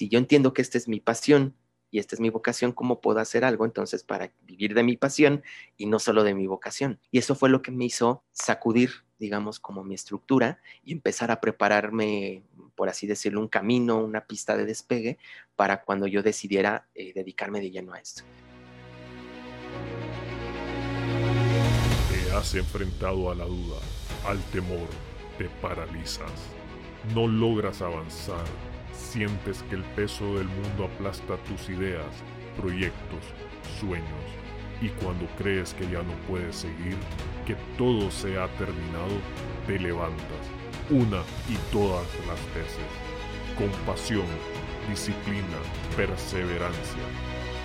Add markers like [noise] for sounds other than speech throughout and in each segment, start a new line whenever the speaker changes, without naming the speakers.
si yo entiendo que esta es mi pasión y esta es mi vocación, ¿cómo puedo hacer algo entonces para vivir de mi pasión y no solo de mi vocación? Y eso fue lo que me hizo sacudir, digamos, como mi estructura y empezar a prepararme, por así decirlo, un camino, una pista de despegue para cuando yo decidiera eh, dedicarme de lleno a esto.
Te has enfrentado a la duda, al temor, te paralizas, no logras avanzar sientes que el peso del mundo aplasta tus ideas, proyectos, sueños, y cuando crees que ya no puedes seguir, que todo se ha terminado, te levantas, una y todas las veces, con pasión, disciplina, perseverancia,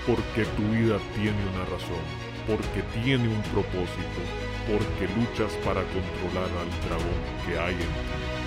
porque tu vida tiene una razón, porque tiene un propósito, porque luchas para controlar al dragón que hay en ti.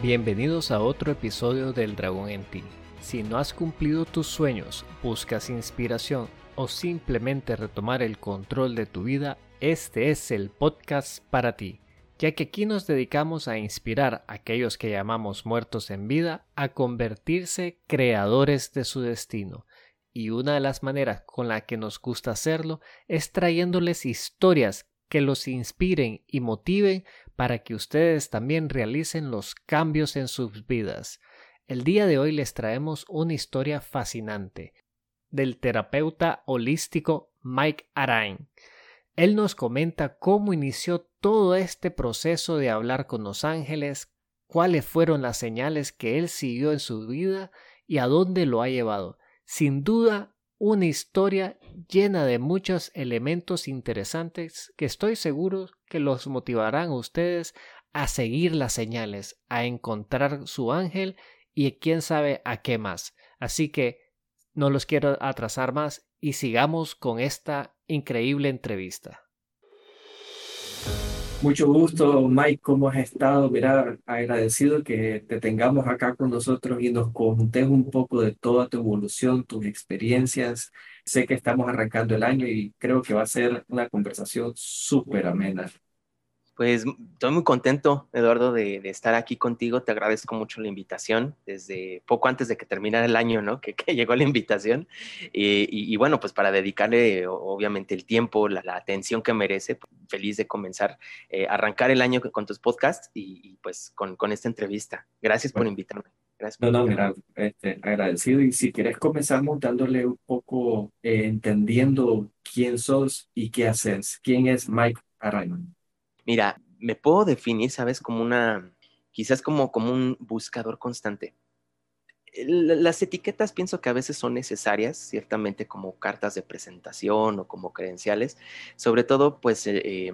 Bienvenidos a otro episodio del Dragón en ti. Si no has cumplido tus sueños, buscas inspiración o simplemente retomar el control de tu vida, este es el podcast para ti, ya que aquí nos dedicamos a inspirar a aquellos que llamamos muertos en vida a convertirse creadores de su destino. Y una de las maneras con la que nos gusta hacerlo es trayéndoles historias que los inspiren y motiven para que ustedes también realicen los cambios en sus vidas. El día de hoy les traemos una historia fascinante del terapeuta holístico Mike Arain. Él nos comenta cómo inició todo este proceso de hablar con los ángeles, cuáles fueron las señales que él siguió en su vida y a dónde lo ha llevado. Sin duda, una historia llena de muchos elementos interesantes que estoy seguro que los motivarán a ustedes a seguir las señales, a encontrar su ángel y quién sabe a qué más. Así que no los quiero atrasar más y sigamos con esta increíble entrevista.
Mucho gusto, Mike, ¿cómo has estado? Mira, agradecido que te tengamos acá con nosotros y nos contes un poco de toda tu evolución, tus experiencias. Sé que estamos arrancando el año y creo que va a ser una conversación súper amena.
Pues estoy muy contento, Eduardo, de, estar aquí contigo. Te agradezco mucho la invitación desde poco antes de que terminara el año, ¿no? [laughs] Que, llegó la invitación. Y, bueno, pues para dedicarle obviamente el tiempo, la, atención que merece, pues, feliz de comenzar, eh, arrancar el año con tus podcasts y, pues con, con, esta entrevista. Gracias por invitarme. Gracias
no, no, mira, este, agradecido. Y si quieres comenzamos dándole un poco, eh, entendiendo quién sos y qué haces. ¿Quién es Mike Arayman?
Mira, me puedo definir, ¿sabes? Como una, quizás como, como un buscador constante. Las etiquetas pienso que a veces son necesarias, ciertamente como cartas de presentación o como credenciales, sobre todo pues, eh,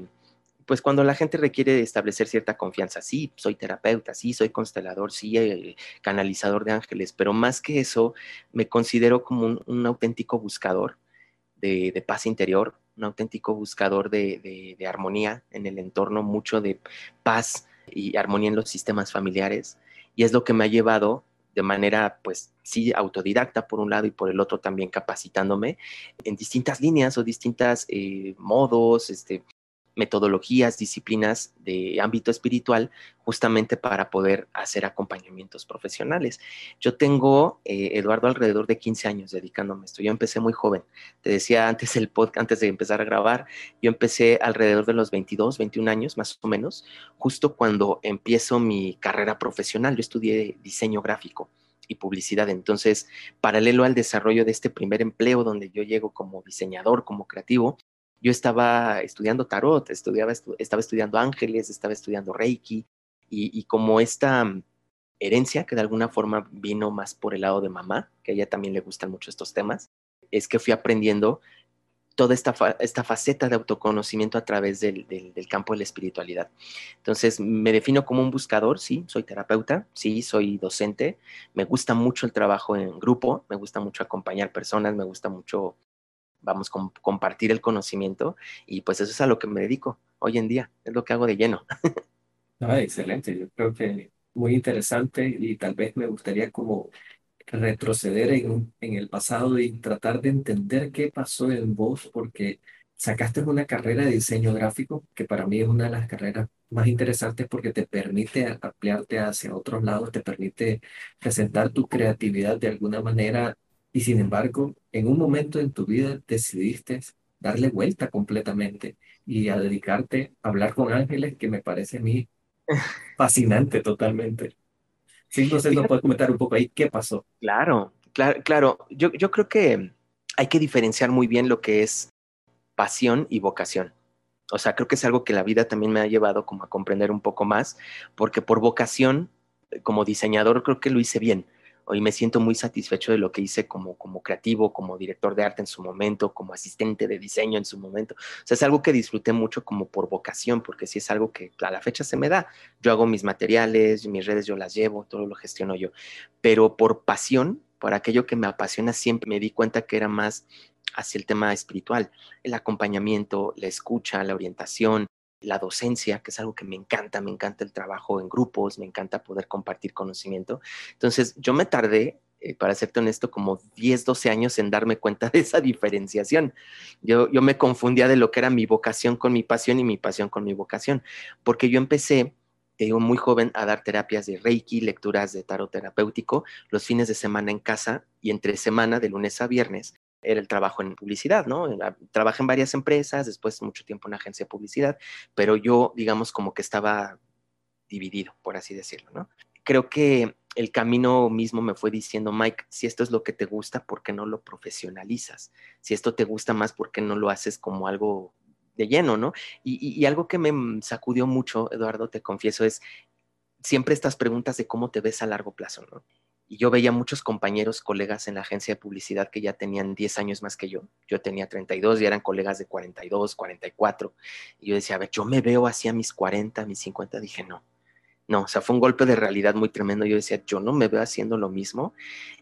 pues cuando la gente requiere establecer cierta confianza. Sí, soy terapeuta, sí, soy constelador, sí, eh, canalizador de ángeles, pero más que eso, me considero como un, auténtico buscador de paz interior, un auténtico buscador de, armonía en el entorno, mucho de paz y armonía en los sistemas familiares. Y es lo que me ha llevado de manera, pues sí, autodidacta por un lado y por el otro también capacitándome en distintas líneas o distintos eh, modos, este, metodologías, disciplinas de ámbito espiritual, justamente para poder hacer acompañamientos profesionales. Yo tengo, eh, Eduardo, alrededor de 15 años dedicándome a esto. Yo empecé muy joven. Te decía antes el podcast, antes de empezar a grabar, yo empecé alrededor de los 22, 21 años más o menos, justo cuando empiezo mi carrera profesional. Yo estudié diseño gráfico y publicidad. Entonces, paralelo al desarrollo de este primer empleo donde yo llego como diseñador, como creativo, yo estaba estudiando tarot, estudiaba, estaba estudiando ángeles, estaba estudiando reiki y, como esta mm, herencia que de alguna forma vino más por el lado de mamá, que a ella también le gustan mucho estos temas, es que fui aprendiendo toda esta, esta faceta de autoconocimiento a través del, del, campo de la espiritualidad. Entonces, me defino como un buscador, sí, soy terapeuta, sí, soy docente, me gusta mucho el trabajo en grupo, me gusta mucho acompañar personas, me gusta mucho vamos, a compartir el conocimiento y pues eso es a lo que me dedico hoy en día, es lo que hago de lleno. [laughs]
Excelente, yo creo que muy interesante y tal vez me gustaría como retroceder en, en el pasado y tratar de entender qué pasó en vos, porque sacaste una carrera de diseño gráfico, que para mí es una de las carreras más interesantes porque te permite ampliarte hacia otros lados, te permite presentar tu creatividad de alguna manera y sin embargo, en un momento en tu vida decidiste darle vuelta completamente y a dedicarte a hablar con ángeles que me parece a mí [laughs] fascinante totalmente. Sí, no sé, no puedes comentar un poco ahí qué pasó.
Claro, claro, claro. Yo, yo creo que hay que diferenciar muy bien lo que es pasión y vocación. O sea, creo que es algo que la vida también me ha llevado como a comprender un poco más, porque por vocación, como diseñador, creo que lo hice bien. Hoy me siento muy satisfecho de lo que hice como, como creativo, como director de arte en su momento, como asistente de diseño en su momento. O sea, es algo que disfruté mucho como por vocación, porque sí es algo que a la fecha se me da. Yo hago mis materiales, mis redes yo las llevo, todo lo gestiono yo. Pero por pasión, por aquello que me apasiona, siempre me di cuenta que era más hacia el tema espiritual, el acompañamiento, la escucha, la orientación, la docencia, que es algo que me encanta, me encanta el trabajo en grupos, me encanta poder compartir conocimiento. Entonces, yo me tardé, eh, para serte honesto, como 10, 12 años en darme cuenta de esa diferenciación. Yo, yo me confundía de lo que era mi vocación con mi pasión y mi pasión con mi vocación, porque yo empecé te digo, muy joven a dar terapias de Reiki, lecturas de tarot terapéutico, los fines de semana en casa y entre semana, de lunes a viernes, era el trabajo en publicidad, ¿no? Trabajé en varias empresas, después mucho tiempo en una agencia de publicidad, pero yo, digamos, como que estaba dividido, por así decirlo, ¿no? Creo que el camino mismo me fue diciendo, Mike, si esto es lo que te gusta, ¿por qué no lo profesionalizas? Si esto te gusta más, ¿por qué no lo haces como algo de lleno, ¿no? Y, y algo que me sacudió mucho, Eduardo, te confieso, es siempre estas preguntas de cómo te ves a largo plazo, ¿no? Y yo veía muchos compañeros, colegas en la agencia de publicidad que ya tenían 10 años más que yo. Yo tenía 32 y eran colegas de 42, 44. Y yo decía, a ver, yo me veo así a mis 40, a mis 50. Dije, no, no, o sea, fue un golpe de realidad muy tremendo. Yo decía, yo no me veo haciendo lo mismo.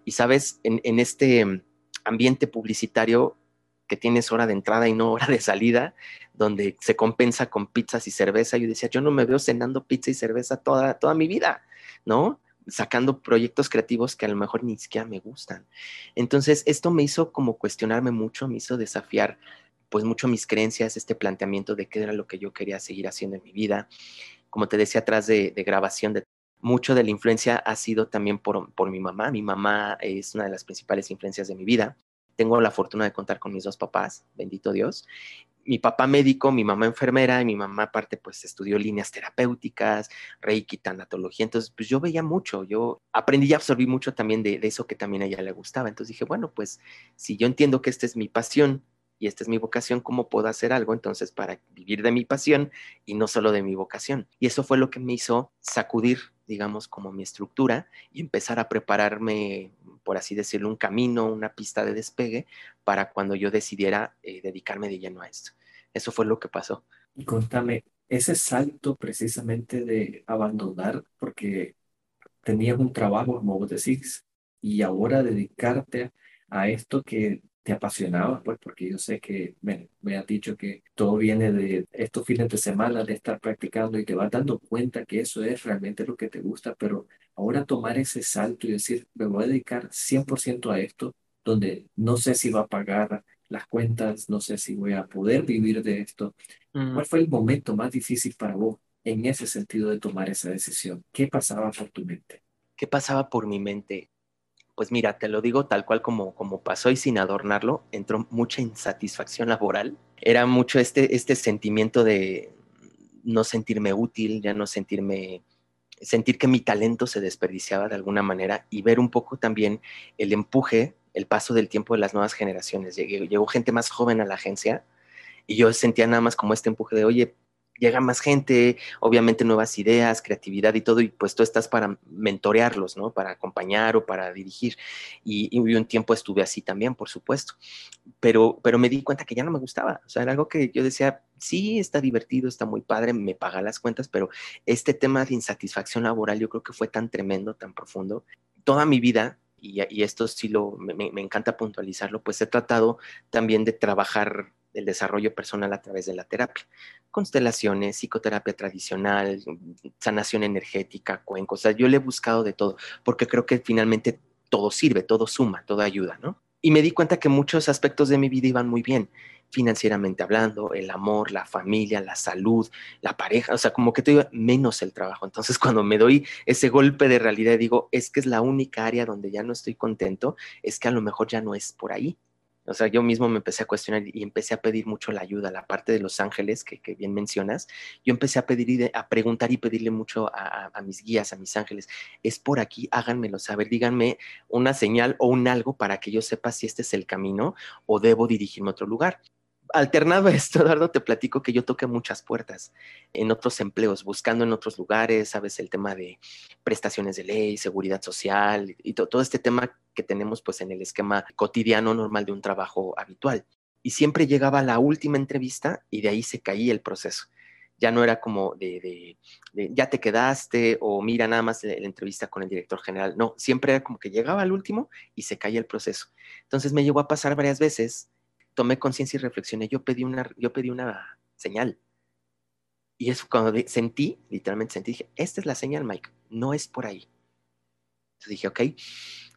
Y sabes, en, en este ambiente publicitario que tienes hora de entrada y no hora de salida, donde se compensa con pizzas y cerveza, yo decía, yo no me veo cenando pizza y cerveza toda, toda mi vida, ¿no? Sacando proyectos creativos que a lo mejor ni siquiera me gustan. Entonces, esto me hizo como cuestionarme mucho, me hizo desafiar pues mucho mis creencias, este planteamiento de qué era lo que yo quería seguir haciendo en mi vida. Como te decía atrás de, grabación, de, mucho de la influencia ha sido también por, por mi mamá. Mi mamá es una de las principales influencias de mi vida. Tengo la fortuna de contar con mis dos papás, bendito Dios, mi papá médico, mi mamá enfermera y mi mamá aparte pues estudió líneas terapéuticas, reiki, tanatología, entonces pues yo veía mucho, yo aprendí y absorbí mucho también de, de, eso que también a ella le gustaba, entonces dije, bueno, pues si yo entiendo que esta es mi pasión y esta es mi vocación, ¿cómo puedo hacer algo entonces para vivir de mi pasión y no solo de mi vocación? Y eso fue lo que me hizo sacudir, digamos, como mi estructura y empezar a prepararme, por así decirlo, un camino, una pista de despegue para cuando yo decidiera eh, dedicarme de lleno a esto. Eso fue lo que pasó.
Y contame, ese salto precisamente de abandonar, porque tenías un trabajo, como vos decís, y ahora dedicarte a esto que te apasionaba, pues porque yo sé que me, me has dicho que todo viene de estos fines de semana, de estar practicando y te vas dando cuenta que eso es realmente lo que te gusta, pero ahora tomar ese salto y decir, me voy a dedicar 100% a esto, donde no sé si va a pagar las cuentas, no sé si voy a poder vivir de esto. Mm. ¿Cuál fue el momento más difícil para vos en ese sentido de tomar esa decisión? ¿Qué pasaba por tu mente?
¿Qué pasaba por mi mente? Pues mira, te lo digo tal cual como, como pasó y sin adornarlo, entró mucha insatisfacción laboral. Era mucho este, este sentimiento de no sentirme útil, ya no sentirme, sentir que mi talento se desperdiciaba de alguna manera y ver un poco también el empuje, el paso del tiempo de las nuevas generaciones. llegó gente más joven a la agencia y yo sentía nada más como este empuje de, oye, llega más gente, obviamente nuevas ideas, creatividad y todo, y pues tú estás para mentorearlos, ¿no? Para acompañar o para dirigir. Y, un tiempo estuve así también, por supuesto. Pero, pero me di cuenta que ya no me gustaba. O sea, era algo que yo decía, sí, está divertido, está muy padre, me paga las cuentas, pero este tema de insatisfacción laboral yo creo que fue tan tremendo, tan profundo. Toda mi vida, y, esto sí lo, me, me encanta puntualizarlo, pues he tratado también de trabajar el desarrollo personal a través de la terapia. Constelaciones, psicoterapia tradicional, sanación energética, cuencos. O sea, yo le he buscado de todo, porque creo que finalmente todo sirve, todo suma, todo ayuda, ¿no? Y me di cuenta que muchos aspectos de mi vida iban muy bien, financieramente hablando, el amor, la familia, la salud, la pareja, o sea, como que te digo, menos el trabajo. Entonces, cuando me doy ese golpe de realidad, digo, es que es la única área donde ya no estoy contento, es que a lo mejor ya no es por ahí. O sea, yo mismo me empecé a cuestionar y empecé a pedir mucho la ayuda, la parte de los ángeles que, bien mencionas. Yo empecé a pedir y a preguntar y pedirle mucho a, a, mis guías, a mis ángeles. Es por aquí, háganmelo saber, díganme una señal o un algo para que yo sepa si este es el camino o debo dirigirme a otro lugar alternado esto, [laughs] Eduardo, te platico que yo toqué muchas puertas en otros empleos, buscando en otros lugares, sabes, el tema de prestaciones de ley, seguridad social y todo este tema que tenemos pues en el esquema cotidiano normal de un trabajo habitual. Y siempre llegaba la última entrevista y de ahí se caía el proceso. Ya no era como de, ya te quedaste o mira nada más la, la entrevista con el director general. No, siempre era como que llegaba al último y se caía el proceso. Entonces me llegó a pasar varias veces tomé conciencia y reflexioné, yo pedí una, yo pedí una señal. Y eso cuando sentí, literalmente sentí, dije, esta es la señal, Mike, no es por ahí. Entonces dije, ok,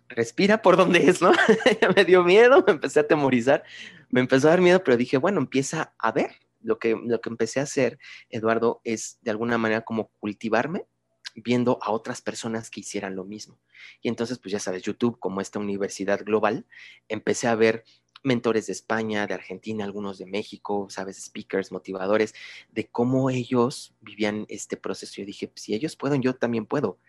respira por donde es, ¿no? [laughs] me dio miedo, me empecé a atemorizar, me empezó a dar miedo, pero dije, bueno, empieza a ver. Lo que, lo que empecé a hacer, Eduardo, es de alguna manera como cultivarme viendo a otras personas que hicieran lo mismo. Y entonces, pues ya sabes, YouTube, como esta universidad global, empecé a ver mentores de España, de Argentina, algunos de México, sabes, speakers, motivadores, de cómo ellos vivían este proceso. Yo dije, si ellos pueden, yo también puedo.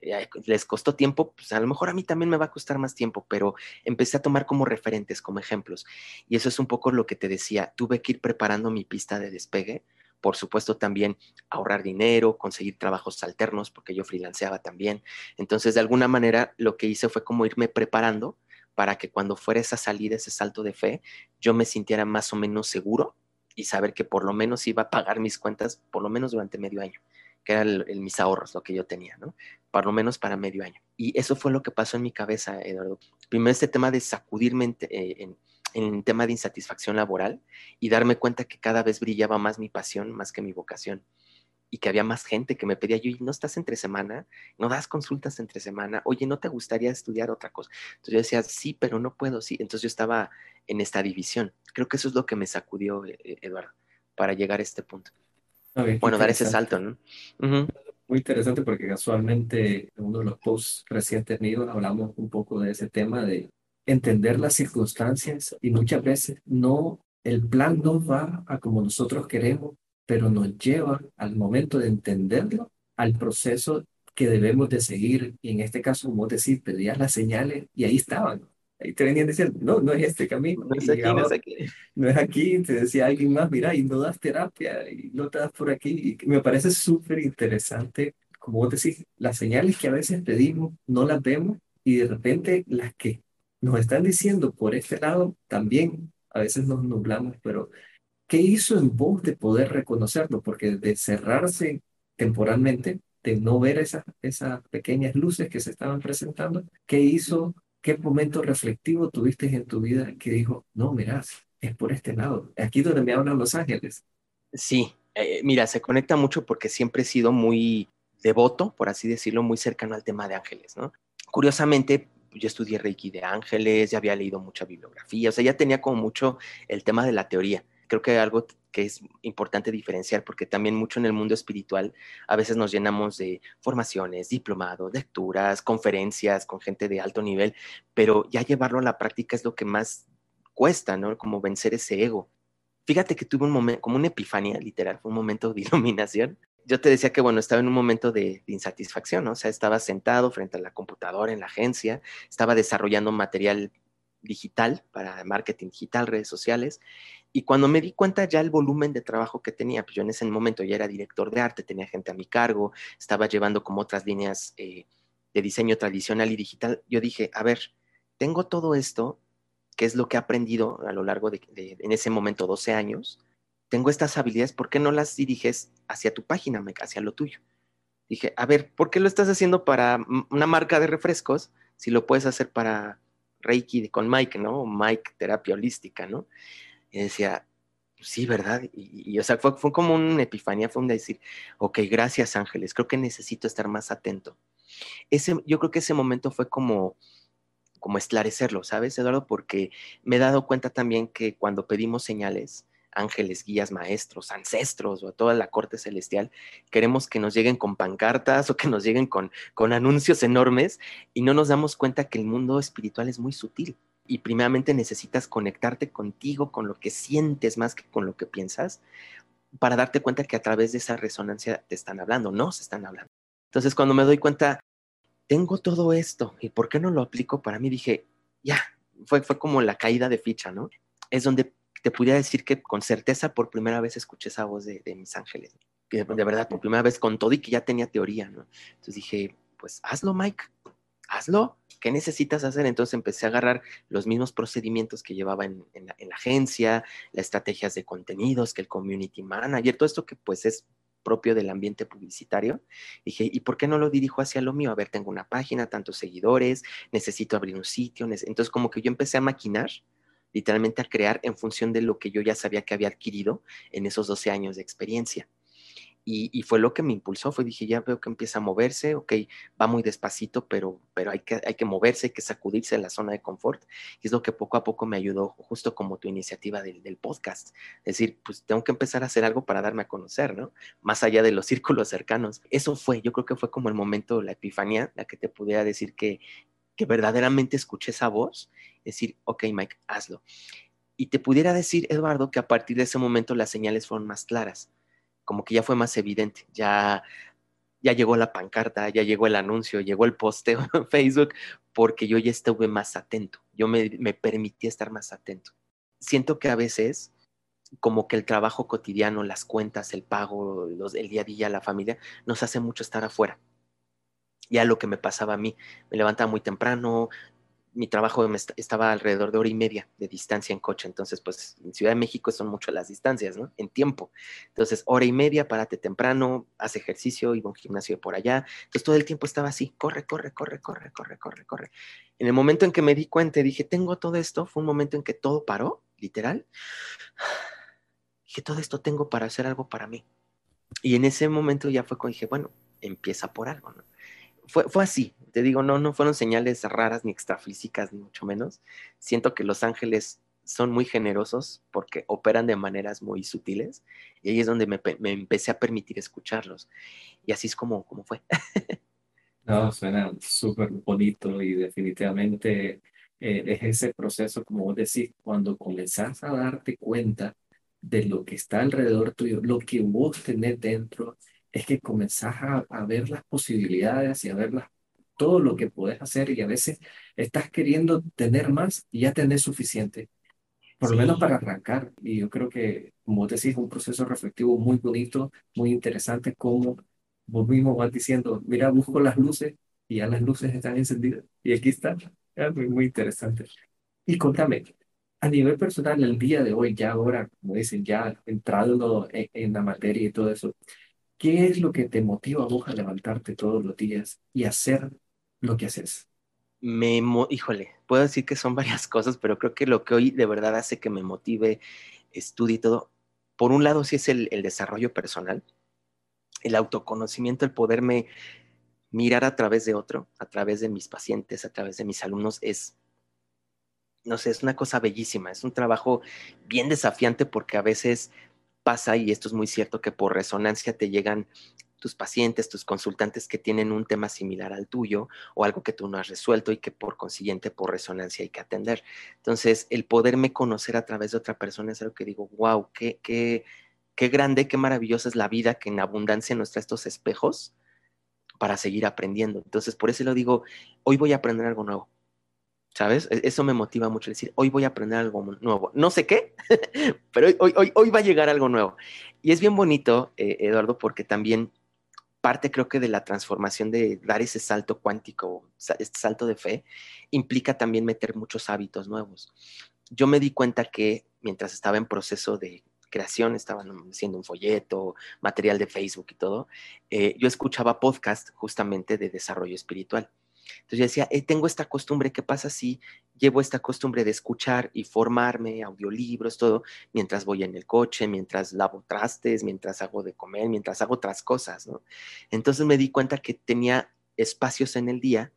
Eh, les costó tiempo, pues a lo mejor a mí también me va a costar más tiempo, pero empecé a tomar como referentes, como ejemplos. Y eso es un poco lo que te decía, tuve que ir preparando mi pista de despegue, por supuesto también ahorrar dinero, conseguir trabajos alternos, porque yo freelanceaba también. Entonces, de alguna manera, lo que hice fue como irme preparando para que cuando fuera esa salida, ese salto de fe, yo me sintiera más o menos seguro y saber que por lo menos iba a pagar mis cuentas por lo menos durante medio año, que eran mis ahorros, lo que yo tenía, ¿no? Por lo menos para medio año. Y eso fue lo que pasó en mi cabeza, Eduardo. Primero este tema de sacudirme en, eh, en, en el tema de insatisfacción laboral y darme cuenta que cada vez brillaba más mi pasión más que mi vocación y que había más gente que me pedía, yo, ¿no estás entre semana? ¿No das consultas entre semana? Oye, ¿no te gustaría estudiar otra cosa? Entonces yo decía, sí, pero no puedo, sí. Entonces yo estaba en esta división. Creo que eso es lo que me sacudió, eh, eh, Eduardo, para llegar a este punto. bueno, dar ese salto, ¿no?
Muy interesante porque casualmente en uno de los posts recientes míos hablamos un poco de ese tema de entender las circunstancias y muchas veces no, el plan no va a como nosotros queremos pero nos lleva al momento de entenderlo, al proceso que debemos de seguir. Y en este caso, como decir, pedías las señales y ahí estaban. Ahí te venían diciendo, no, no es este camino.
No es aquí, no es aquí.
No es aquí, te decía alguien más, mira, y no das terapia, y no te das por aquí. Y me parece súper interesante, como vos decís, las señales que a veces pedimos, no las vemos, y de repente las que nos están diciendo por este lado, también a veces nos nublamos, pero ¿Qué hizo en vos de poder reconocerlo? Porque de cerrarse temporalmente, de no ver esas, esas pequeñas luces que se estaban presentando, ¿qué hizo? ¿Qué momento reflectivo tuviste en tu vida que dijo, no, mirás, es por este lado, aquí donde me hablan los ángeles?
Sí, eh, mira, se conecta mucho porque siempre he sido muy devoto, por así decirlo, muy cercano al tema de ángeles, ¿no? Curiosamente, yo estudié Reiki de ángeles, ya había leído mucha bibliografía, o sea, ya tenía como mucho el tema de la teoría creo que algo que es importante diferenciar, porque también mucho en el mundo espiritual a veces nos llenamos de formaciones, diplomados, lecturas, conferencias con gente de alto nivel, pero ya llevarlo a la práctica es lo que más cuesta, ¿no? Como vencer ese ego. Fíjate que tuve un momento, como una epifanía, literal, fue un momento de [laughs] iluminación. Yo te decía que, bueno, estaba en un momento de, de insatisfacción, ¿no? O sea, estaba sentado frente a la computadora en la agencia, estaba desarrollando material digital para marketing digital, redes sociales, y cuando me di cuenta ya el volumen de trabajo que tenía, pues yo en ese momento ya era director de arte, tenía gente a mi cargo, estaba llevando como otras líneas eh, de diseño tradicional y digital, yo dije, a ver, tengo todo esto, que es lo que he aprendido a lo largo de, en ese momento, 12 años, tengo estas habilidades, ¿por qué no las diriges hacia tu página, hacia lo tuyo? Dije, a ver, ¿por qué lo estás haciendo para una marca de refrescos si lo puedes hacer para Reiki con Mike, ¿no? Mike terapia holística, ¿no? Y decía, sí, ¿verdad? Y, o sea, fue, fue, como una epifanía, fue un decir, ok, gracias ángeles, creo que necesito estar más atento. Ese, yo creo que ese momento fue como, como esclarecerlo, ¿sabes, Eduardo? Porque me he dado cuenta también que cuando pedimos señales, ángeles, guías, maestros, ancestros o toda la corte celestial, queremos que nos lleguen con pancartas o que nos lleguen con, con anuncios enormes y no nos damos cuenta que el mundo espiritual es muy sutil y primeramente necesitas conectarte contigo, con lo que sientes más que con lo que piensas, para darte cuenta que a través de esa resonancia te están hablando, no se están hablando. Entonces, cuando me doy cuenta, tengo todo esto, ¿y por qué no lo aplico? Para mí dije, ya, fue, fue como la caída de ficha, ¿no? Es donde te pudiera decir que con certeza por primera vez escuché esa voz de, mis ángeles. De, de verdad, por primera vez con todo y que ya tenía teoría, ¿no? Entonces dije, pues hazlo, Mike, hazlo. ¿Qué necesitas hacer? Entonces empecé a agarrar los mismos procedimientos que llevaba en, la, en, la, agencia, las estrategias de contenidos, que el community manager, todo esto que pues es propio del ambiente publicitario. Dije, ¿y por qué no lo dirijo hacia lo mío? A ver, tengo una página, tantos seguidores, necesito abrir un sitio. Entonces como que yo empecé a maquinar literalmente a crear en función de lo que yo ya sabía que había adquirido en esos 12 años de experiencia. Y, fue lo que me impulsó, fue dije, ya veo que empieza a moverse, ok, va muy despacito, pero, pero hay, que, hay que moverse, hay que sacudirse de la zona de confort. Y es lo que poco a poco me ayudó, justo como tu iniciativa del, podcast. Es decir, pues tengo que empezar a hacer algo para darme a conocer, ¿no? Más allá de los [laughs] círculos cercanos. Eso fue, yo creo que fue como el momento, la epifanía, la que te pudiera decir que, que verdaderamente escuché esa voz, decir, ok, Mike, hazlo. Y te pudiera decir, Eduardo, que a partir de ese momento las señales fueron más claras, como que ya fue más evidente, ya, ya llegó la pancarta, ya llegó el anuncio, llegó el posteo [laughs] en Facebook, porque yo ya estuve más atento, yo me, me permití estar más atento. Siento que a veces como que el trabajo cotidiano, las cuentas, el pago, los, el día a día, la familia, nos hace mucho estar afuera ya lo que me pasaba a mí. Me levantaba muy temprano, mi trabajo estaba alrededor de hora y media de distancia en coche, entonces pues en Ciudad de México son mucho las distancias, ¿no? En tiempo. Entonces, hora y media, párate temprano, haz ejercicio, iba a un gimnasio por allá. Entonces todo el tiempo estaba así, corre, corre, corre, corre, corre, corre, corre. En el momento en que me di cuenta y dije, tengo todo esto, fue un momento en que todo paró, literal. Dije, todo esto tengo para hacer algo para mí. Y en ese momento ya fue cuando dije, bueno, empieza por algo, ¿no? fue, fue así, te digo, no, no fueron señales raras ni extrafísicas, ni mucho menos. Siento que los ángeles son muy generosos porque operan de maneras muy sutiles y ahí es donde me, me empecé a permitir escucharlos. Y así es como, como fue. [laughs]
no, suena súper bonito y definitivamente eh, es ese proceso, como vos decís, cuando comenzás a darte cuenta de lo que está alrededor tuyo, lo que vos tenés dentro es que comenzás a, ver las posibilidades y a ver todo lo que puedes hacer y a veces estás queriendo tener más y ya tenés suficiente, por lo menos para arrancar. Y yo creo que, como te decís, un proceso reflectivo muy bonito, muy interesante, como vos mismo vas diciendo, mira, busco las luces y ya las luces están encendidas y aquí están. muy, muy interesante. Y contame, a nivel personal, el día de hoy, ya ahora, como dicen, ya entrando en, en la materia y todo eso, ¿Qué es lo que te motiva a vos a levantarte todos los días y hacer lo que haces?
Me, híjole, puedo decir que son [laughs] varias cosas, pero creo que lo que hoy de verdad hace que me motive, estudie y todo, por un lado sí es el, el desarrollo personal, el autoconocimiento, el poderme mirar a través de otro, a través de mis pacientes, a través de mis alumnos, es, no sé, es una cosa bellísima, es un trabajo bien desafiante porque a veces pasa, y esto es muy cierto, que por resonancia te llegan tus pacientes, tus consultantes que tienen un tema similar al tuyo o algo que tú no has resuelto y que por consiguiente por resonancia hay que atender. Entonces, el poderme conocer a través de otra persona es algo que digo, wow, qué, qué, qué grande, qué maravillosa es la vida que en abundancia nos trae estos espejos para seguir aprendiendo. Entonces, por eso lo digo, hoy voy a aprender algo nuevo ¿Sabes? E-, eso me motiva mucho decir, hoy voy a aprender algo nuevo. No sé qué, [laughs] pero hoy, hoy, hoy va a llegar algo nuevo. Y es bien bonito, eh, Eduardo, porque también parte creo que de la transformación de dar ese salto cuántico, este salto de fe, implica también meter muchos hábitos nuevos. Yo me di cuenta que mientras estaba en proceso de creación, estaba haciendo un folleto, material de Facebook y todo, eh, yo escuchaba podcast justamente de desarrollo espiritual. Entonces yo decía, eh, tengo esta costumbre, ¿qué pasa si llevo esta costumbre de escuchar y formarme, audiolibros, todo, mientras voy en el coche, mientras lavo trastes, mientras hago de comer, mientras hago otras cosas, ¿no? Entonces me di cuenta que tenía espacios en el día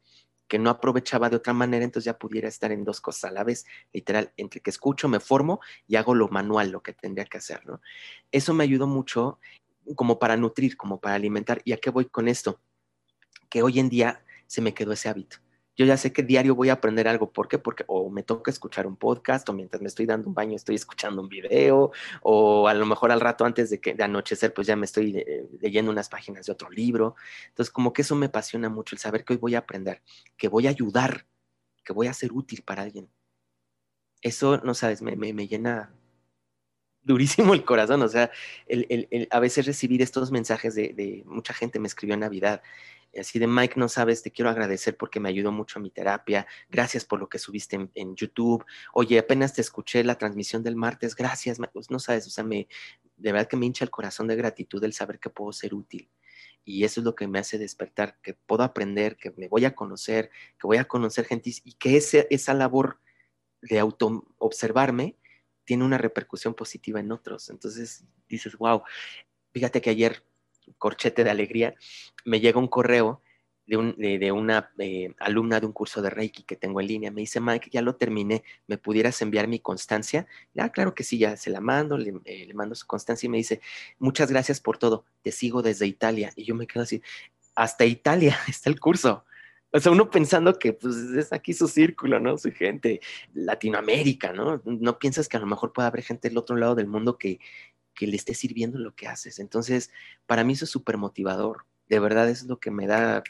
que no aprovechaba de otra manera, entonces ya pudiera estar en dos cosas a la vez, literal, entre que escucho, me formo y hago lo manual, lo que tendría que hacer, ¿no? Eso me ayudó mucho como para nutrir, como para alimentar. ¿Y a qué voy con esto? Que hoy en día se me quedó ese hábito yo ya sé que diario voy a aprender algo. ¿Por qué? Porque o me toca escuchar un podcast, o mientras me estoy dando un baño estoy escuchando un video, o a lo mejor al rato antes de, que, de anochecer, pues ya me estoy eh, leyendo unas páginas de otro libro. Entonces, como que eso me apasiona mucho, el saber que hoy voy a aprender, que voy a ayudar, que voy a ser útil para alguien. Eso, no sabes, me, me, llena durísimo el corazón. O sea, a veces recibir estos mensajes de, de, mucha gente me escribió en Navidad así de Mike, no sabes, te quiero agradecer porque me ayudó mucho a mi terapia, gracias por lo que subiste en, YouTube, oye, apenas te escuché la transmisión del martes, gracias, pues no sabes, o sea, me, de verdad que me hincha el corazón de gratitud el saber que puedo ser útil. Y eso es lo que me hace despertar, que puedo aprender, que me voy a conocer, que voy a conocer gente y que ese, esa labor de auto observarme tiene una repercusión positiva en otros. Entonces dices, wow, fíjate que ayer corchete de alegría, me llega un correo de, un, de, una eh, alumna de un curso de Reiki que tengo en línea. Me dice, Mike, ya lo terminé, ¿me pudieras enviar mi constancia? Ya, claro que sí, ya se la mando, le, eh, le, mando su constancia y me dice, muchas gracias por todo, te sigo desde Italia. Y yo me quedo así, hasta Italia [laughs] está el curso. O sea, uno pensando que pues es aquí su círculo, ¿no? Su gente, Latinoamérica, ¿no? No piensas que a lo mejor puede haber gente del otro lado del mundo que, que le esté sirviendo lo que haces. Entonces, para mí eso es súper motivador. De verdad es lo que me da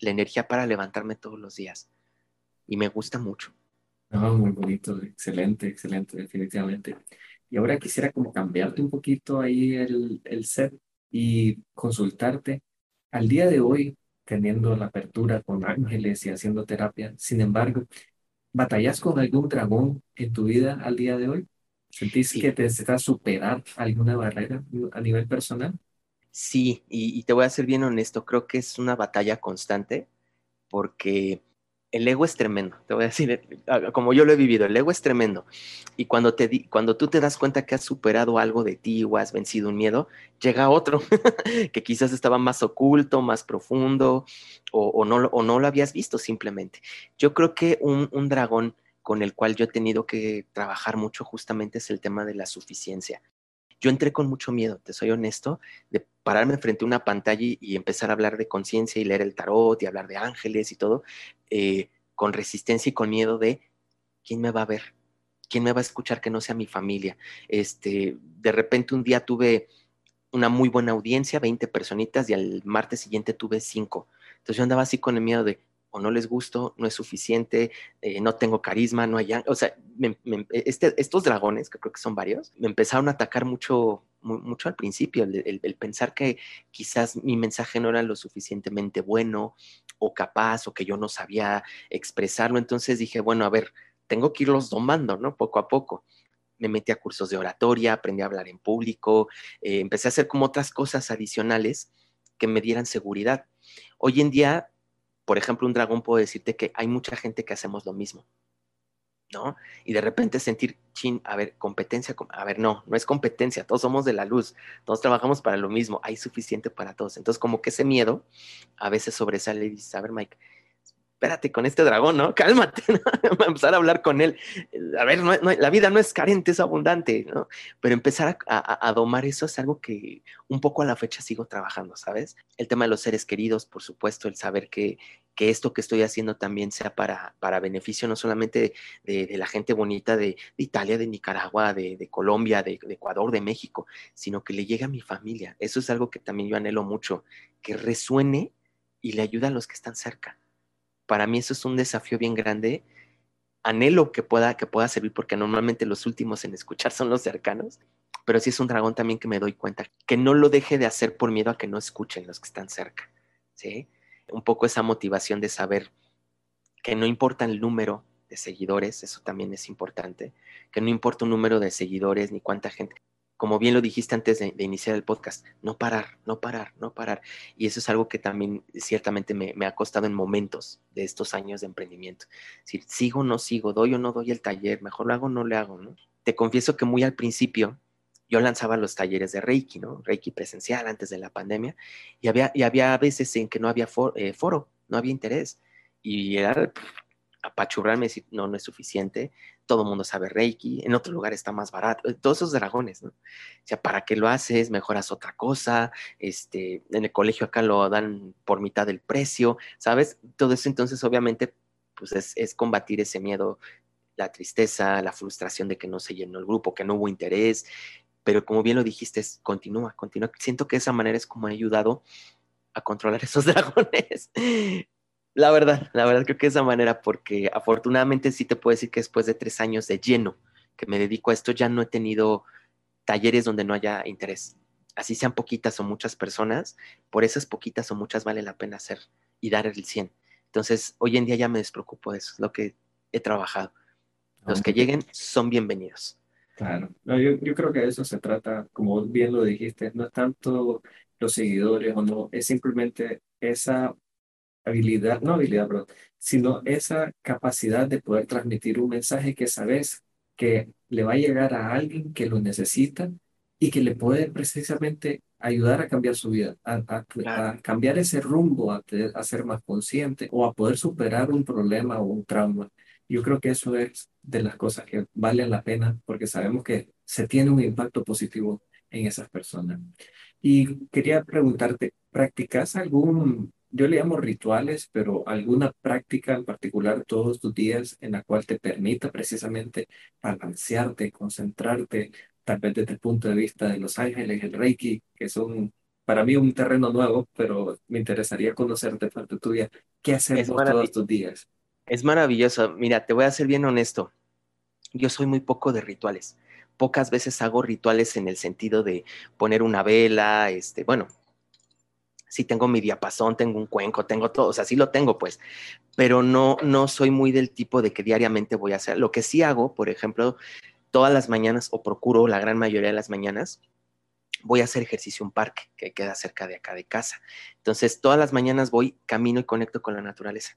la energía para levantarme todos los días. Y me gusta mucho.
muy bonito, excelente, excelente, definitivamente. Y ahora quisiera como cambiarte un poquito ahí el, el set y consultarte. Al día de hoy, teniendo la apertura con ángeles y haciendo terapia, sin embargo, ¿batallas con algún dragón en tu vida al día de hoy? ¿Sentís que te necesitas superar alguna barrera a nivel personal?
Sí, y, te voy a ser bien honesto, creo que es una batalla constante porque el ego es tremendo, te voy a decir, como yo lo he vivido, el ego es tremendo. Y cuando, te, cuando tú te das cuenta que has superado algo de ti o has vencido un miedo, llega otro [laughs] que quizás estaba más oculto, más profundo o, no, o no lo habías visto simplemente. Yo creo que un, un dragón con el cual yo he tenido que trabajar mucho justamente es el tema de la suficiencia. Yo entré con mucho miedo, te soy honesto, de pararme frente a una pantalla y, empezar a hablar de conciencia y leer el tarot y hablar de ángeles y todo, eh, con resistencia y con miedo de quién me va a ver, quién me va a escuchar que no sea mi familia. Este, de repente un día tuve una muy buena audiencia, 20 personitas, y al martes siguiente tuve 5. Entonces yo andaba así con el miedo de, o no les gusto, no es suficiente, eh, no tengo carisma, no hay... O sea, este, estos dragones, que creo que son varios, me empezaron a atacar mucho, mucho al principio, el, pensar que quizás mi mensaje no era lo suficientemente bueno o capaz o que yo no sabía expresarlo. Entonces dije, bueno, a ver, tengo que irlos domando, ¿no? Poco a poco me metí a cursos de oratoria, aprendí a hablar en público, eh, empecé a hacer como otras cosas adicionales que me dieran seguridad. Hoy en día por ejemplo, un dragón puedo decirte que hay mucha gente que hacemos lo mismo, ¿no? Y de repente sentir, chin, a ver, competencia, a ver, no, no es competencia, todos somos de la luz, todos trabajamos para lo mismo, hay suficiente para todos. Entonces, como que ese miedo a veces sobresale y dices, a ver, Mike, espérate con este dragón, ¿no? [laughs] Cálmate, ¿no? a empezar a hablar con él. A ver, la vida no es carente, es abundante, ¿no? Pero empezar a, domar eso es algo que un poco a la fecha sigo trabajando, ¿sabes? El tema de los seres queridos, por supuesto, el saber que, esto que estoy haciendo también sea para, para beneficio no solamente de, la gente bonita de, Italia, de Nicaragua, de, Colombia, de, Ecuador, de México, sino que le llegue a mi familia. Eso es algo que también yo anhelo mucho, que resuene y le ayude a los que están cerca para mí eso es un desafío bien grande. Anhelo que pueda, que pueda servir porque normalmente los últimos en escuchar son los cercanos, pero sí es un dragón también que me doy cuenta, que no lo deje de hacer por miedo a que no escuchen los que están cerca, ¿sí? Un poco esa motivación de saber que no importa el número de seguidores, eso también es importante, que no importa un número de seguidores ni cuánta gente, como bien lo dijiste antes de, iniciar el podcast, no parar, no parar, no parar. Y eso es algo que también ciertamente me, ha costado en momentos de estos años de emprendimiento. Si sigo o no sigo, doy o no doy el taller, mejor lo hago o no le hago. Te confieso que muy al principio yo lanzaba los talleres de Reiki, ¿no? Reiki presencial antes de la pandemia, y había, y había veces en que no había eh, foro, no había interés y era apachurrarme decir, no, no es suficiente, todo el mundo sabe Reiki, en otro lugar está más barato, todos esos dragones, ¿no? O sea, ¿para qué lo haces? Mejoras otra cosa, este, en el colegio acá lo dan por mitad del precio, ¿sabes? Todo eso entonces obviamente pues es, es combatir ese miedo, la tristeza, la frustración de que no se llenó el grupo, que no hubo interés, pero como bien lo dijiste, es, continúa, continúa. Siento que de esa manera es como he ayudado a controlar [laughs] esos dragones. La verdad, la verdad creo que de esa manera, porque afortunadamente sí te puedo decir que después de tres años de lleno que me dedico a esto, ya no he tenido talleres donde no haya interés. Así sean poquitas o muchas personas, por esas poquitas o muchas vale la pena hacer y dar el 100. Entonces, hoy en día ya me despreocupo de eso, es lo que he trabajado. Los que lleguen son bienvenidos.
Claro, yo, yo creo que de eso se trata, como bien lo dijiste, no es tanto los seguidores o no, es simplemente esa habilidad, no habilidad, perdón, sino esa capacidad de poder transmitir un mensaje que sabes que le va a llegar a alguien que lo necesita y que le puede precisamente ayudar a cambiar su vida, a, a, cambiar ese rumbo, a, a, ser más consciente o a poder superar un problema o un trauma. Yo creo que eso es de las cosas que valen la pena porque sabemos que se tiene un impacto positivo en esas personas. Y quería preguntarte, ¿practicas algún, yo le llamo rituales, pero alguna práctica en particular todos tus días en la cual te permita precisamente balancearte, concentrarte, tal vez desde el punto de vista de los ángeles, el Reiki, que son para mí un terreno nuevo, pero me interesaría conocerte de parte tuya. ¿Qué hacemos todos tus días?
Es maravilloso. Mira, te voy a ser bien honesto. Yo soy muy poco de rituales. Pocas veces hago rituales en el sentido de poner una vela, este, bueno, sí tengo mi diapasón, tengo un cuenco, tengo todo, o sea, sí lo tengo, pues, pero no, no soy muy del tipo de que diariamente voy a hacer. Lo que sí hago, por ejemplo, todas las mañanas, o procuro la gran mayoría de las mañanas, voy a hacer ejercicio en un parque que queda cerca de acá de casa. Entonces, todas las mañanas voy, camino y conecto con la naturaleza.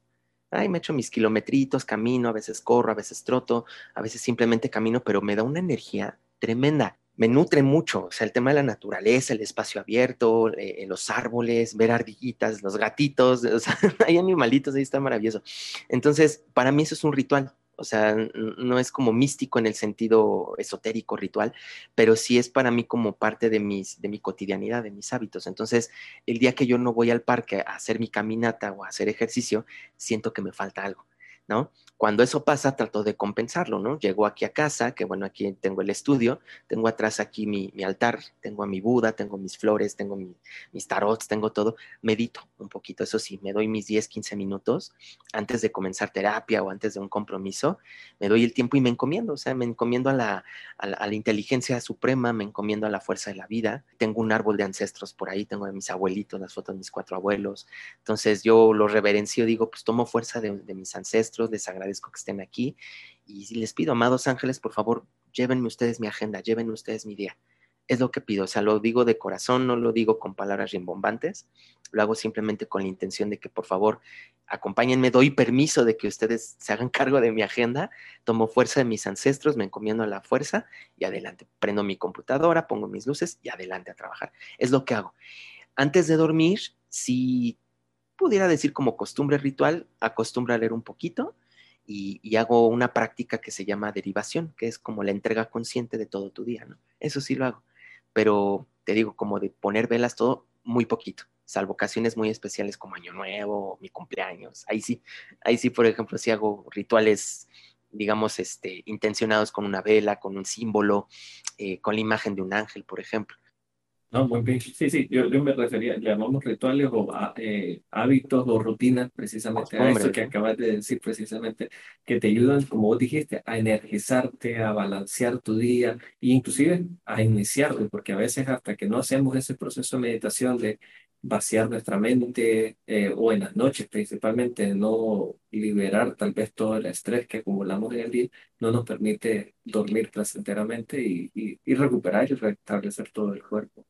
Ay, me echo mis kilometritos, camino, a veces corro, a veces troto, a veces simplemente camino, pero me da una energía tremenda. Me nutre mucho, o sea, el tema de la naturaleza, el espacio abierto, eh, los árboles, ver ardillitas, los gatitos, o sea, [laughs] hay animalitos, ahí está maravilloso. Entonces, para mí eso es un ritual, o sea, no es como místico en el sentido esotérico, ritual, pero sí es para mí como parte de, mis, de mi cotidianidad, de mis hábitos. Entonces, el día que yo no voy al parque a hacer mi caminata o a hacer ejercicio, siento que me falta algo. ¿No? Cuando eso pasa, trato de compensarlo, ¿no? Llego aquí a casa, que bueno, aquí tengo el estudio, tengo atrás aquí mi, altar, tengo a mi Buda, tengo mis flores, tengo mis tarots, tengo todo, medito un poquito, eso sí, me doy mis 10, 15 minutos antes de comenzar terapia o antes de un compromiso, me doy el tiempo y me encomiendo, o sea, me encomiendo a la, inteligencia suprema, me encomiendo a la fuerza de la vida, tengo un árbol de ancestros por ahí, tengo de mis abuelitos, las fotos de mis cuatro abuelos, entonces yo lo reverencio, digo, pues tomo fuerza de mis ancestros, les agradezco que estén aquí y les pido, amados ángeles, por favor, llévenme ustedes mi agenda, llévenme ustedes mi día. Es lo que pido, o sea, lo digo de corazón, no lo digo con palabras rimbombantes, lo hago simplemente con la intención de que por favor acompáñenme, doy permiso de que ustedes se hagan [laughs] cargo de mi agenda, tomo fuerza de mis ancestros, me encomiendo a la fuerza y adelante, prendo mi computadora, pongo mis luces y adelante a trabajar. Es lo que hago. Antes de dormir, si pudiera decir como costumbre ritual, acostumbro a leer un poquito y, hago una práctica que se llama derivación, que es como la entrega consciente de todo tu día, ¿no? Eso sí lo hago, pero te digo, como de poner velas todo, muy poquito, salvo ocasiones muy especiales como Año Nuevo, mi cumpleaños, ahí sí, ahí sí, por ejemplo, sí hago rituales digamos, este, intencionados con una vela, con un símbolo, eh, con la imagen de un ángel, por ejemplo.
No, muy bien. Sí, sí, yo, yo me refería, llamamos rituales o eh, hábitos o rutinas precisamente a eso que acabas de decir precisamente, que te ayudan, como vos dijiste, a energizarte, a balancear tu día e inclusive a iniciarlo, porque a veces hasta que no hacemos ese proceso de meditación de vaciar nuestra mente eh, o en las noches principalmente, no liberar tal vez todo el estrés que acumulamos en el día, no nos permite dormir placenteramente y, y, y recuperar y restablecer todo el cuerpo.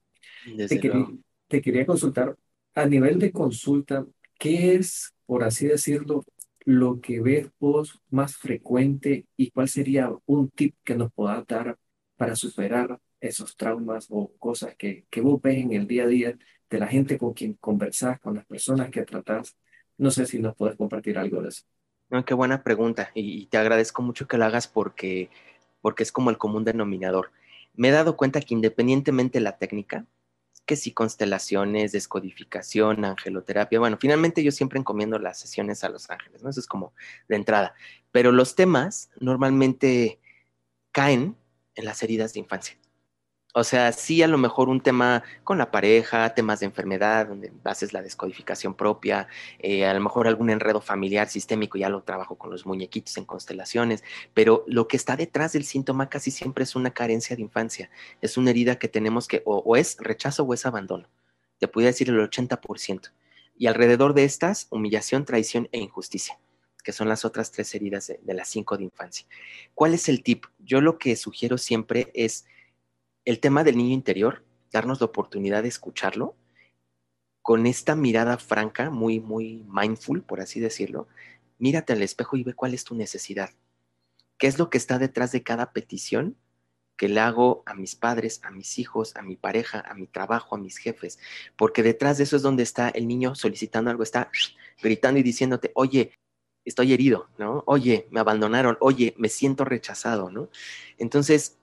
Te quería, consultar, a nivel de consulta, ¿qué es, por así decirlo, lo que ves vos más frecuente y cuál sería un tip que nos puedas dar para superar esos traumas o cosas que, que vos ves en el día a día de la gente con quien conversás, con las personas que tratás No sé si nos puedes compartir algo de eso.
No, qué buena pregunta y, te agradezco mucho que lo hagas porque, porque es como el común denominador. Me he dado cuenta que independientemente de la técnica, que si constelaciones, descodificación, angeloterapia, bueno, finalmente yo siempre encomiendo las sesiones a los ángeles, ¿no? Eso es como de entrada. Pero los temas normalmente caen en las heridas de infancia. O sea, sí a lo mejor un tema con la pareja, temas de enfermedad, donde haces la descodificación propia, eh, a lo mejor algún enredo familiar sistémico, ya lo trabajo con los muñequitos en constelaciones, pero lo que está detrás del síntoma casi siempre es una carencia de infancia, es una herida que tenemos que, o, es rechazo o es abandono, te podría decir el 80%. Y alrededor de estas, humillación, traición e injusticia que son las otras tres heridas de las cinco de infancia. ¿Cuál es el tip? Yo lo que sugiero siempre es el tema del niño interior, darnos la oportunidad de escucharlo con esta mirada franca, muy, muy mindful, por así decirlo. Mírate al espejo y ve cuál es tu necesidad. ¿Qué es lo que está detrás de cada petición que le hago a mis padres, a mis hijos, a mi pareja, a mi trabajo, a mis jefes? Porque detrás de eso es donde está el niño solicitando algo, está gritando y diciéndote, oye, estoy herido, ¿no? Oye, me abandonaron, oye, me siento rechazado, ¿no? Entonces,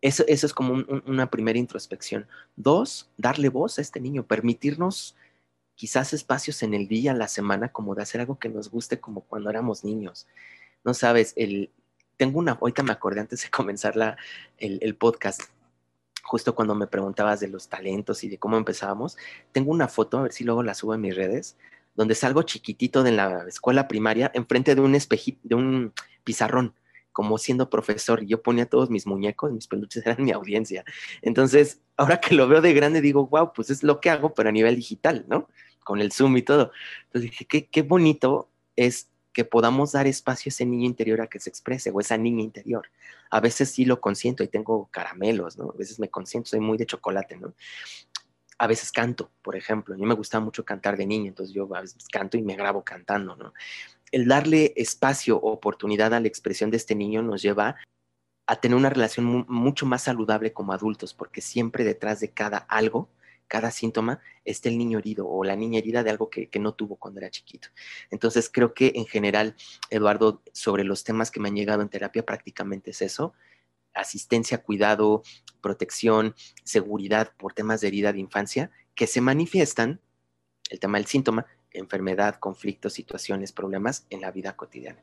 eso, es como una primera introspección. Dos, darle voz a este niño, permitirnos quizás espacios en el día, la semana, como de hacer algo que nos guste como cuando éramos niños. No sabes, el, tengo una, ahorita me acordé antes de comenzar la, el, el podcast, justo cuando me preguntabas de los talentos y de cómo empezábamos, tengo una foto, a ver si luego la subo en mis redes, donde salgo chiquitito de la escuela primaria enfrente de un espejito, de un pizarrón como siendo profesor, yo ponía todos mis muñecos, mis peluches [laughs] eran mi audiencia. Entonces, ahora que lo veo de grande, digo, wow, pues es lo que hago, pero a nivel digital, ¿no? Con el Zoom y todo. Entonces dije, qué, qué bonito es que podamos dar espacio a ese niño interior a que se exprese o esa niña interior. A veces sí lo consiento y tengo caramelos, ¿no? A veces me consiento, soy muy de chocolate, ¿no? A veces canto, por ejemplo. A mí me gustaba mucho cantar de niño, entonces yo a veces canto y me grabo cantando, ¿no? El darle espacio o oportunidad a la expresión de este niño nos lleva a tener una relación mucho más saludable como adultos, porque siempre detrás de cada algo, cada síntoma, está el niño herido o la niña herida de algo que, que, no tuvo cuando era chiquito. Entonces, creo que en general, Eduardo, sobre los temas que me han llegado en terapia, prácticamente es eso. Asistencia, cuidado, protección, seguridad por temas de herida de infancia que se manifiestan, el tema del síntoma, enfermedad, conflictos, situaciones, problemas en la vida cotidiana.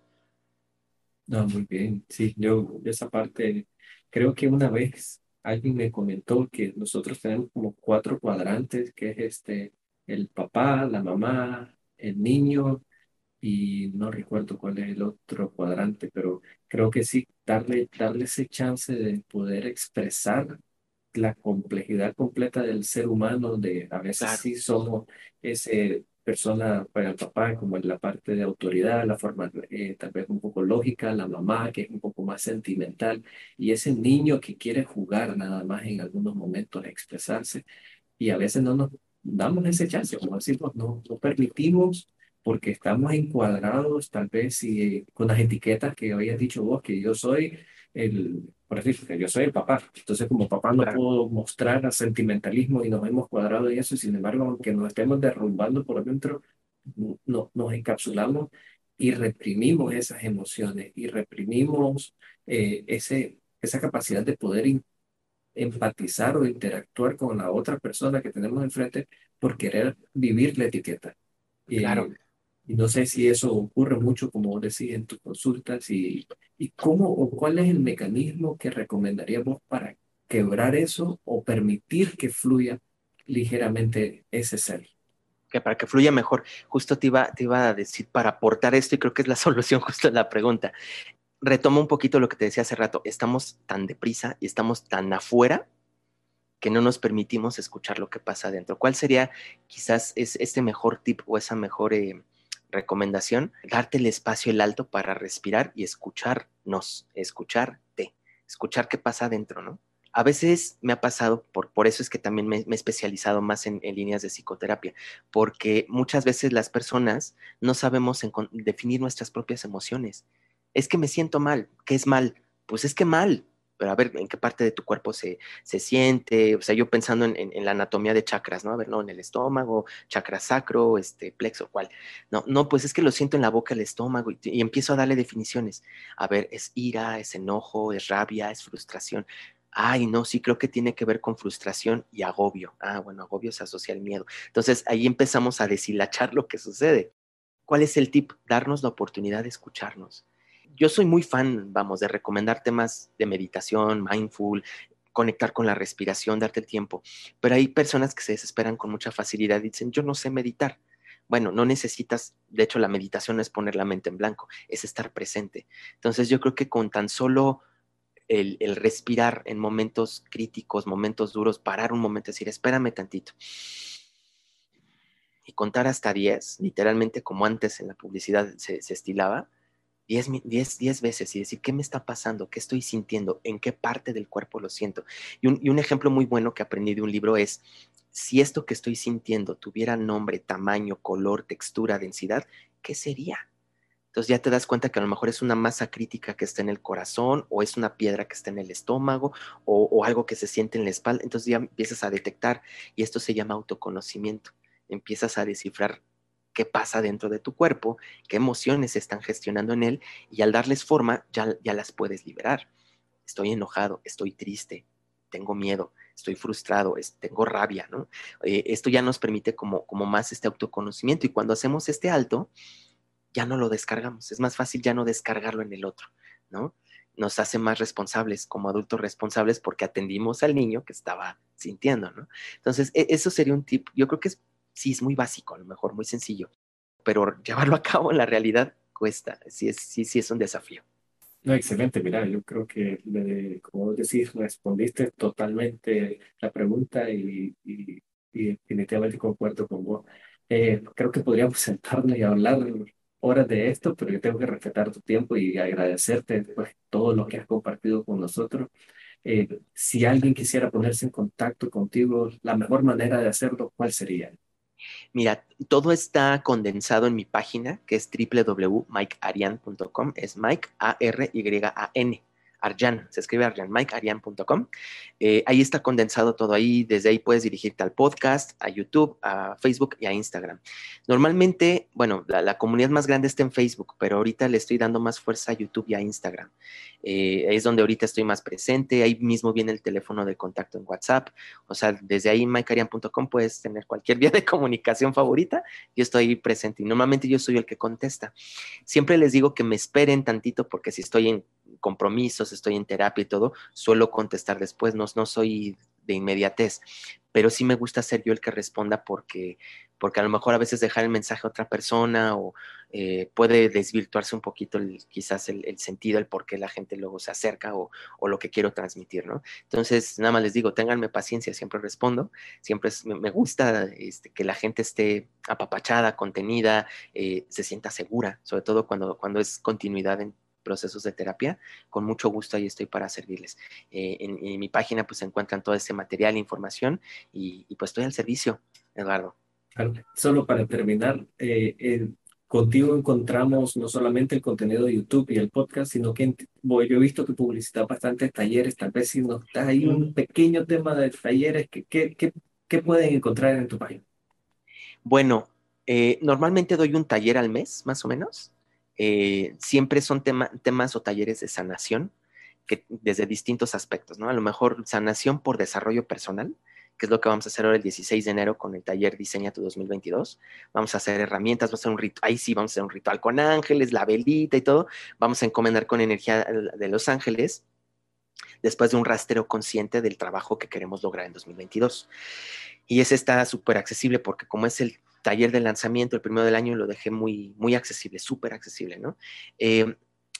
No, muy bien. Sí, yo esa parte creo que una vez alguien me comentó que nosotros tenemos como cuatro cuadrantes, que es este, el papá, la mamá, el niño y no recuerdo cuál es el otro cuadrante, pero creo que sí, darle, darle ese chance de poder expresar la complejidad completa del ser humano, de a veces sí somos ese persona para el papá, como en la parte de autoridad, la forma eh, tal vez un poco lógica, la mamá que es un poco más sentimental, y ese niño que quiere jugar nada más en algunos momentos, expresarse, y a veces no nos damos ese chance, como decimos, no, no permitimos porque estamos encuadrados tal vez y, con las etiquetas que habías dicho vos, que yo soy el, por decir, que yo soy el papá. Entonces, como papá no puedo mostrar sentimentalismo y nos hemos cuadrado y eso, sin embargo, aunque nos estemos derrumbando por dentro, no, nos encapsulamos y reprimimos esas emociones y reprimimos eh, ese, esa capacidad de poder empatizar o interactuar con la otra persona que tenemos enfrente por querer vivir la etiqueta.
Claro.
Y no sé si eso ocurre mucho, como decís en tus consultas, y, y cómo o cuál es el mecanismo que recomendaríamos para quebrar eso o permitir que fluya ligeramente ese ser.
Que para que fluya mejor. Justo te iba, te iba a decir para aportar esto, y creo que es la [laughs] solución justo a la pregunta. Retomo un poquito lo que te decía hace rato. Estamos tan deprisa y estamos tan afuera que no nos permitimos escuchar lo que pasa adentro. ¿Cuál sería quizás es, este mejor tip o esa mejor... Eh, recomendación, darte el espacio, el alto para respirar y escucharnos, escucharte, escuchar qué pasa adentro, ¿no? A veces me ha pasado, por, por eso es que también me, he especializado más en, líneas de psicoterapia, porque muchas veces las personas no sabemos definir nuestras propias emociones. Es que me siento mal, ¿qué es mal? Pues es que mal, pero a ver en qué parte de tu cuerpo se, siente, o sea, yo pensando en, la anatomía de chakras, ¿no? A ver, no, en el estómago, chakra sacro, este, plexo, ¿cuál? No, no, pues es que lo siento en la boca, el estómago, y, y empiezo a darle definiciones. A ver, es ira, es enojo, es rabia, es frustración. Ay, no, sí creo que tiene que ver con frustración y agobio. Ah, bueno, agobio se asocia al miedo. Entonces ahí empezamos a deshilachar lo que sucede. ¿Cuál es el tip? Darnos la oportunidad de escucharnos yo soy muy fan, vamos, de recomendar temas de meditación, mindful, conectar con la respiración, darte el tiempo. Pero hay personas que se desesperan con mucha facilidad y dicen, yo no sé meditar. Bueno, no necesitas, de hecho la meditación no es poner la mente en blanco, es estar presente. Entonces yo creo que con tan solo el, respirar en momentos críticos, momentos duros, parar un momento decir, espérame tantito. Y contar hasta 10, literalmente como antes en la publicidad se estilaba, 10, veces y decir, ¿qué me está pasando? ¿Qué estoy sintiendo? ¿En qué parte del cuerpo lo siento? Y un, ejemplo muy bueno que aprendí de un libro es, si esto que estoy sintiendo tuviera nombre, tamaño, color, textura, densidad, ¿qué sería? Entonces ya te das cuenta que a lo mejor es una masa crítica que está en el corazón o es una piedra que está en el estómago o, o algo que se siente en la espalda. Entonces ya empiezas a detectar y esto se llama autoconocimiento. Empiezas a descifrar qué pasa dentro de tu cuerpo, qué emociones están gestionando en él y al darles forma ya, ya las puedes liberar. Estoy enojado, estoy triste, tengo miedo, estoy frustrado, tengo rabia, ¿no? Eh, esto ya nos permite como, como más este autoconocimiento y cuando hacemos este alto, ya no lo descargamos, es más fácil ya no descargarlo en el otro, ¿no? Nos hace más responsables como adultos responsables porque atendimos al niño que estaba sintiendo, ¿no? Entonces, e, eso sería un tip, yo creo que es sí es muy básico, a lo mejor muy sencillo, pero llevarlo a cabo en la realidad cuesta, sí, es, sí, sí es un desafío.
No, excelente, mira, yo creo que, como decís, respondiste totalmente la pregunta y, y, definitivamente concuerdo con vos. Eh, creo que podríamos sentarnos y hablar horas de esto, pero yo tengo que respetar tu tiempo y agradecerte pues, todo lo que has compartido con nosotros. Eh, si alguien quisiera ponerse en contacto contigo, la mejor manera de hacerlo, ¿cuál sería?
Mira, todo está condensado en mi página, que es www.mikearian.com, es Mike, A-R-Y-A-N. Arjan, se escribe Arjan, mikearian.com. Eh, ahí está condensado todo ahí, desde ahí puedes dirigirte al podcast, a YouTube, a Facebook y a Instagram. Normalmente, bueno, la, comunidad más grande está en Facebook, pero ahorita le estoy dando más fuerza a YouTube y a Instagram. Eh, es donde ahorita estoy más presente, ahí mismo viene el teléfono de contacto en WhatsApp, o sea, desde ahí mikearian.com puedes tener cualquier [laughs] vía de comunicación favorita, yo estoy presente y normalmente yo soy el que contesta. Siempre les digo que me esperen tantito porque si estoy en compromisos, estoy en terapia y todo, suelo contestar después, no, no soy de inmediatez, pero sí me gusta ser yo el que responda porque, porque a lo mejor a veces dejar el mensaje a otra persona o eh, puede desvirtuarse un poquito quizás el, sentido, el por qué la gente luego se acerca o, lo que quiero transmitir, ¿no? Entonces, nada más les digo, ténganme paciencia, siempre respondo, siempre me, gusta este, que la gente esté apapachada, contenida, eh, se sienta segura, sobre todo cuando, cuando es continuidad en procesos de terapia, con mucho gusto ahí estoy para servirles. Eh, en, mi página pues se encuentran todo ese material, información y, pues estoy al servicio, Eduardo.
Solo para terminar, eh, contigo encontramos no solamente el contenido de YouTube y el podcast, sino que yo he visto que publicitas bastantes talleres, tal vez si nos das ahí un pequeño tema de talleres, ¿qué, pueden encontrar en tu página?
Bueno, eh, normalmente doy un taller al mes, más o menos. Eh, siempre son temas o talleres de sanación que desde distintos aspectos, ¿no? A lo mejor sanación por desarrollo personal, que es lo que vamos a hacer ahora el 16 de enero con el taller Diseña tu 2022. Vamos a hacer herramientas, vamos a hacer un ritual, ahí sí, vamos a hacer un ritual con ángeles, la velita y todo. Vamos a encomendar con energía de los ángeles después de un rastreo consciente del trabajo que queremos lograr en 2022. Y ese está súper accesible porque como es el taller de lanzamiento, el primero del año, lo dejé muy, muy accesible, súper accesible, ¿no? Eh,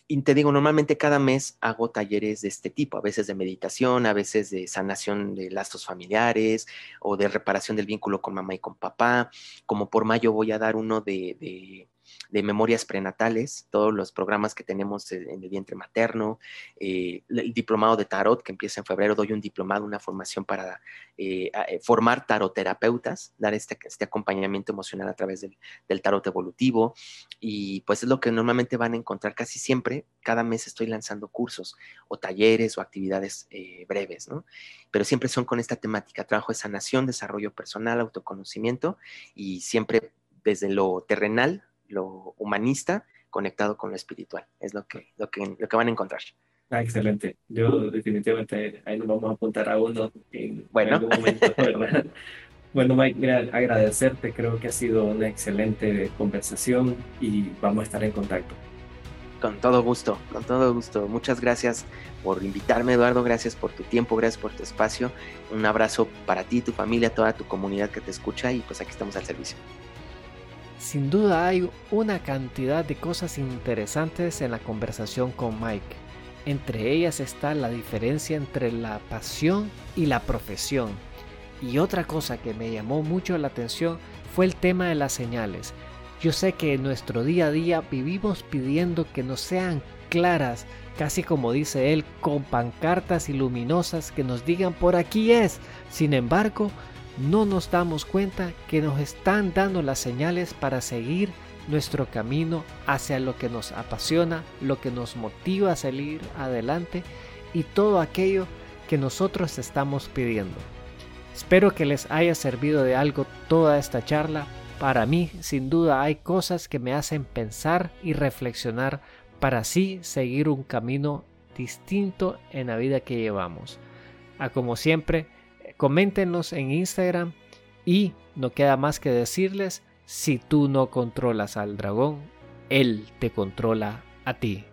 y te digo, normalmente cada mes hago talleres de este tipo, a veces de meditación, a veces de sanación de lazos familiares o de reparación del vínculo con mamá y con papá. Como por mayo voy a dar uno de, de memorias prenatales, todos los programas que tenemos en el vientre materno, eh, el diplomado de tarot que empieza en febrero, doy un diplomado, una formación para eh, eh, formar taroterapeutas, dar este, este, acompañamiento emocional a través del, del, tarot evolutivo y pues es lo que normalmente van a encontrar casi siempre, cada mes estoy lanzando cursos o talleres o actividades breves, ¿no? Pero siempre son con esta temática, trabajo de sanación, desarrollo personal, autoconocimiento y siempre desde lo terrenal lo humanista conectado con lo espiritual. Es lo que, lo que, lo que van a encontrar.
Ah, excelente. Yo definitivamente ahí nos vamos a apuntar a uno en bueno. algún momento, [laughs] Bueno, Mike, mira, agradecerte. Creo que ha sido una excelente conversación y vamos a estar en contacto.
Con todo gusto, con todo gusto. Muchas gracias por invitarme, Eduardo. Gracias por tu tiempo, gracias por tu espacio. Un abrazo para ti, tu familia, toda tu comunidad que te escucha y pues aquí estamos al servicio.
Sin duda hay una cantidad de cosas interesantes en la conversación con Mike. Entre ellas está la diferencia entre la pasión y la profesión. Y otra cosa que me llamó mucho la atención fue el tema de las señales. Yo sé que en nuestro día a día vivimos pidiendo que nos sean claras, casi como dice él, con pancartas y luminosas que nos digan por aquí es. Sin embargo, no nos damos cuenta que nos están dando las señales para seguir nuestro camino hacia lo que nos apasiona, lo que nos motiva a salir adelante y todo aquello que nosotros estamos pidiendo. Espero que les haya servido de algo toda esta charla. Para mí, sin duda, hay cosas que me hacen pensar y reflexionar para así seguir un camino distinto en la vida que llevamos. A como siempre, coméntenos en Instagram y no queda más que decirles, si tú no controlas al dragón, él te controla a ti.